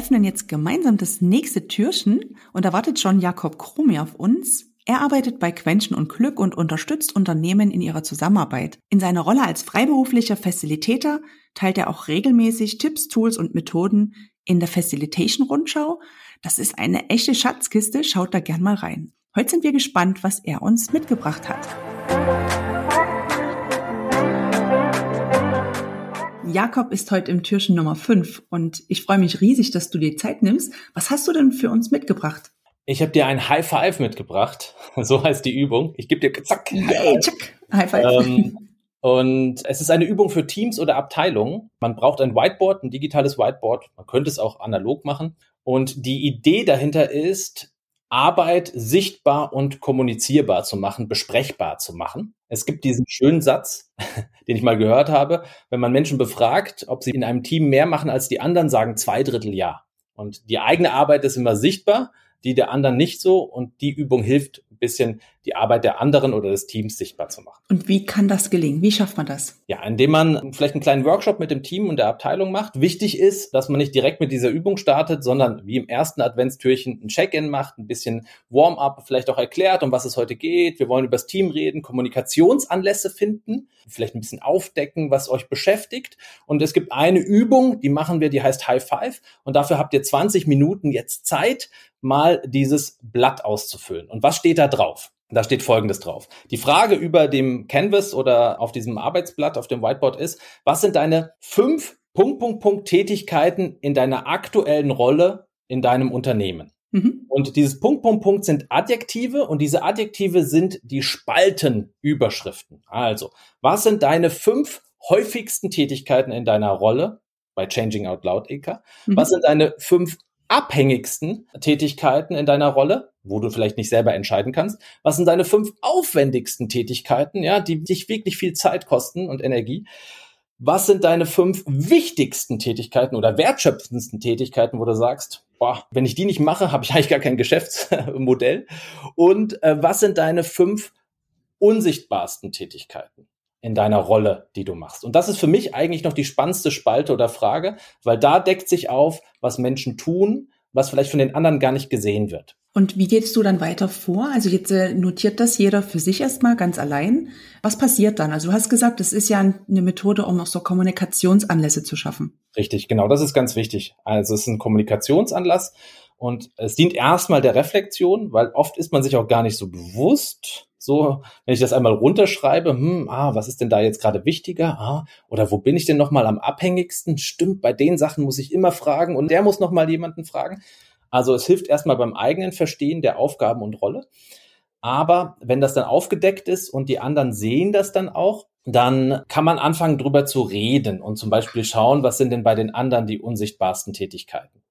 Öffnen jetzt gemeinsam das nächste Türchen und da wartet schon Jakob Kromi auf uns. Er arbeitet bei Quenchen und Glück und unterstützt Unternehmen in ihrer Zusammenarbeit. In seiner Rolle als freiberuflicher Facilitator teilt er auch regelmäßig Tipps, Tools und Methoden in der Facilitation Rundschau. Das ist eine echte Schatzkiste, schaut da gern mal rein. Heute sind wir gespannt, was er uns mitgebracht hat. Jakob ist heute im Türchen Nummer 5 und ich freue mich riesig, dass du dir Zeit nimmst. Was hast du denn für uns mitgebracht? Ich habe dir ein High Five mitgebracht. So heißt die Übung. Ich gebe dir zack. Yay, zack. High Five. Ähm, und es ist eine Übung für Teams oder Abteilungen. Man braucht ein Whiteboard, ein digitales Whiteboard. Man könnte es auch analog machen. Und die Idee dahinter ist, Arbeit sichtbar und kommunizierbar zu machen, besprechbar zu machen. Es gibt diesen schönen Satz, den ich mal gehört habe, wenn man Menschen befragt, ob sie in einem Team mehr machen als die anderen, sagen zwei Drittel ja. Und die eigene Arbeit ist immer sichtbar, die der anderen nicht so. Und die Übung hilft ein bisschen, die Arbeit der anderen oder des Teams sichtbar zu machen. Und wie kann das gelingen? Wie schafft man das? Ja, indem man vielleicht einen kleinen Workshop mit dem Team und der Abteilung macht. Wichtig ist, dass man nicht direkt mit dieser Übung startet, sondern wie im ersten Adventstürchen ein Check-in macht, ein bisschen Warm-up, vielleicht auch erklärt, um was es heute geht. Wir wollen über das Team reden, Kommunikationsanlässe finden, vielleicht ein bisschen aufdecken, was euch beschäftigt. Und es gibt eine Übung, die machen wir, die heißt High Five. Und dafür habt ihr 20 Minuten jetzt Zeit, mal dieses Blatt auszufüllen. Und was steht da drauf? Da steht Folgendes drauf. Die Frage über dem Canvas oder auf diesem Arbeitsblatt, auf dem Whiteboard ist, was sind deine fünf Punkt, Punkt, Punkt Tätigkeiten in deiner aktuellen Rolle in deinem Unternehmen? Mhm. Und dieses Punkt, Punkt, Punkt sind Adjektive und diese Adjektive sind die Spaltenüberschriften. Also, was sind deine fünf häufigsten Tätigkeiten in deiner Rolle bei Changing Out Loud, Eka? Mhm. Was sind deine fünf abhängigsten Tätigkeiten in deiner Rolle, wo du vielleicht nicht selber entscheiden kannst? Was sind deine fünf aufwendigsten Tätigkeiten, ja, die dich wirklich viel Zeit kosten und Energie? Was sind deine fünf wichtigsten Tätigkeiten oder wertschöpfendsten Tätigkeiten, wo du sagst, boah, wenn ich die nicht mache, habe ich eigentlich gar kein Geschäftsmodell? Und äh, was sind deine fünf unsichtbarsten Tätigkeiten? In deiner Rolle, die du machst. Und das ist für mich eigentlich noch die spannendste Spalte oder Frage, weil da deckt sich auf, was Menschen tun, was vielleicht von den anderen gar nicht gesehen wird. Und wie gehst du dann weiter vor? Also jetzt äh, notiert das jeder für sich erstmal ganz allein. Was passiert dann? Also du hast gesagt, das ist ja eine Methode, um auch so Kommunikationsanlässe zu schaffen. Richtig, genau, das ist ganz wichtig. Also es ist ein Kommunikationsanlass und es dient erstmal der Reflexion, weil oft ist man sich auch gar nicht so bewusst, so, wenn ich das einmal runterschreibe, hm, ah, was ist denn da jetzt gerade wichtiger? Ah, oder wo bin ich denn nochmal am abhängigsten? Stimmt, bei den Sachen muss ich immer fragen und der muss nochmal jemanden fragen. Also es hilft erstmal beim eigenen Verstehen der Aufgaben und Rolle. Aber wenn das dann aufgedeckt ist und die anderen sehen das dann auch, dann kann man anfangen, drüber zu reden und zum Beispiel schauen, was sind denn bei den anderen die unsichtbarsten Tätigkeiten.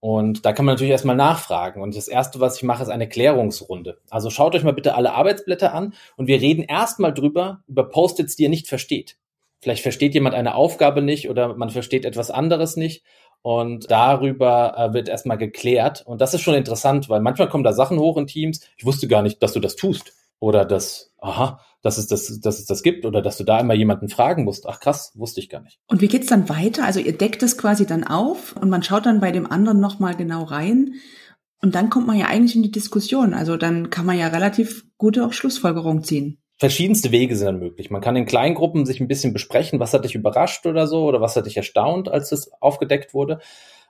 Und da kann man natürlich erstmal nachfragen. Und das Erste, was ich mache, ist eine Klärungsrunde. Also schaut euch mal bitte alle Arbeitsblätter an und wir reden erstmal drüber, über Post-its, die ihr nicht versteht. Vielleicht versteht jemand eine Aufgabe nicht oder man versteht etwas anderes nicht. Und darüber äh, wird erstmal geklärt. Und das ist schon interessant, weil manchmal kommen da Sachen hoch in Teams. Ich wusste gar nicht, dass du das tust. Oder dass, aha, dass es das, dass es das gibt oder dass du da immer jemanden fragen musst. Ach krass, wusste ich gar nicht. Und wie geht's dann weiter? Also ihr deckt es quasi dann auf und man schaut dann bei dem anderen nochmal genau rein. Und dann kommt man ja eigentlich in die Diskussion. Also dann kann man ja relativ gute auch Schlussfolgerungen ziehen. Verschiedenste Wege sind dann möglich. Man kann in kleinen Gruppen sich ein bisschen besprechen, was hat dich überrascht oder so oder was hat dich erstaunt, als es aufgedeckt wurde.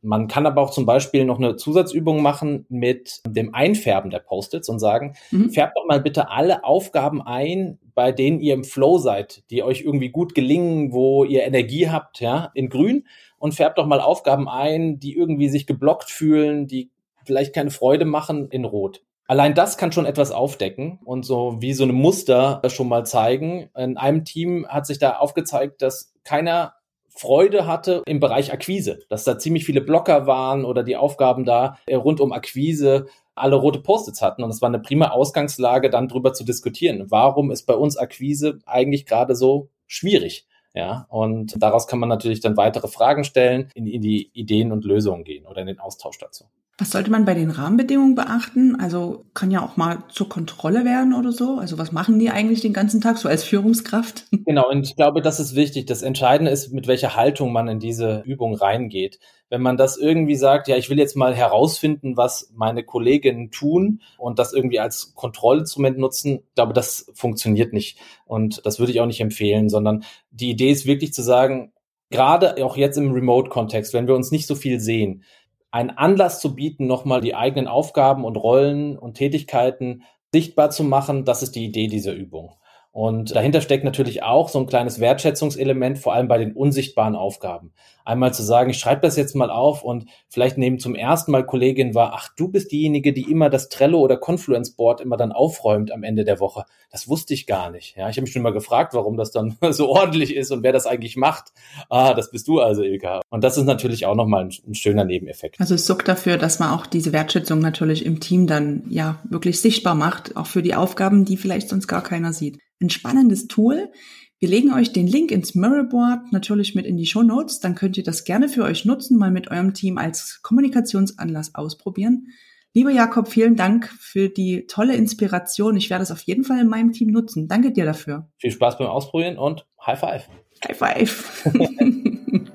Man kann aber auch zum Beispiel noch eine Zusatzübung machen mit dem Einfärben der Post-its und sagen, mhm. färbt doch mal bitte alle Aufgaben ein, bei denen ihr im Flow seid, die euch irgendwie gut gelingen, wo ihr Energie habt, ja, in grün und färbt doch mal Aufgaben ein, die irgendwie sich geblockt fühlen, die vielleicht keine Freude machen in rot. Allein das kann schon etwas aufdecken und so wie so eine Muster schon mal zeigen. In einem Team hat sich da aufgezeigt, dass keiner Freude hatte im Bereich Akquise, dass da ziemlich viele Blocker waren oder die Aufgaben da äh, rund um Akquise alle rote Post-its hatten. Und es war eine prima Ausgangslage, dann drüber zu diskutieren. Warum ist bei uns Akquise eigentlich gerade so schwierig? Ja, und daraus kann man natürlich dann weitere Fragen stellen, in, in die Ideen und Lösungen gehen oder in den Austausch dazu. Was sollte man bei den Rahmenbedingungen beachten? Also kann ja auch mal zur Kontrolle werden oder so. Also was machen die eigentlich den ganzen Tag so als Führungskraft? Genau, und ich glaube, das ist wichtig. Das Entscheidende ist, mit welcher Haltung man in diese Übung reingeht. Wenn man das irgendwie sagt, ja, ich will jetzt mal herausfinden, was meine Kolleginnen tun und das irgendwie als Kontrollinstrument nutzen, glaube, das funktioniert nicht. Und das würde ich auch nicht empfehlen, sondern die Idee ist wirklich zu sagen, gerade auch jetzt im Remote-Kontext, wenn wir uns nicht so viel sehen, einen Anlass zu bieten, nochmal die eigenen Aufgaben und Rollen und Tätigkeiten sichtbar zu machen, das ist die Idee dieser Übung. Und dahinter steckt natürlich auch so ein kleines Wertschätzungselement, vor allem bei den unsichtbaren Aufgaben. Einmal zu sagen, ich schreibe das jetzt mal auf und vielleicht nehmen zum ersten Mal Kollegin war, ach, du bist diejenige, die immer das Trello oder Confluence Board immer dann aufräumt am Ende der Woche. Das wusste ich gar nicht. Ja, ich habe mich schon mal gefragt, warum das dann so ordentlich ist und wer das eigentlich macht. Ah, das bist du also, Ilka. Und das ist natürlich auch nochmal ein, ein schöner Nebeneffekt. Also es sorgt dafür, dass man auch diese Wertschätzung natürlich im Team dann ja wirklich sichtbar macht, auch für die Aufgaben, die vielleicht sonst gar keiner sieht ein spannendes Tool. Wir legen euch den Link ins Mirrorboard natürlich mit in die Show Notes. Dann könnt ihr das gerne für euch nutzen, mal mit eurem Team als Kommunikationsanlass ausprobieren. Lieber Jakob, vielen Dank für die tolle Inspiration. Ich werde es auf jeden Fall in meinem Team nutzen. Danke dir dafür. Viel Spaß beim Ausprobieren und High Five. High Five.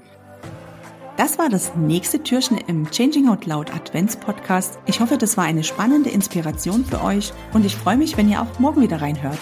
Das war das nächste Türchen im Changing Out Loud Advents Podcast. Ich hoffe, das war eine spannende Inspiration für euch und ich freue mich, wenn ihr auch morgen wieder reinhört.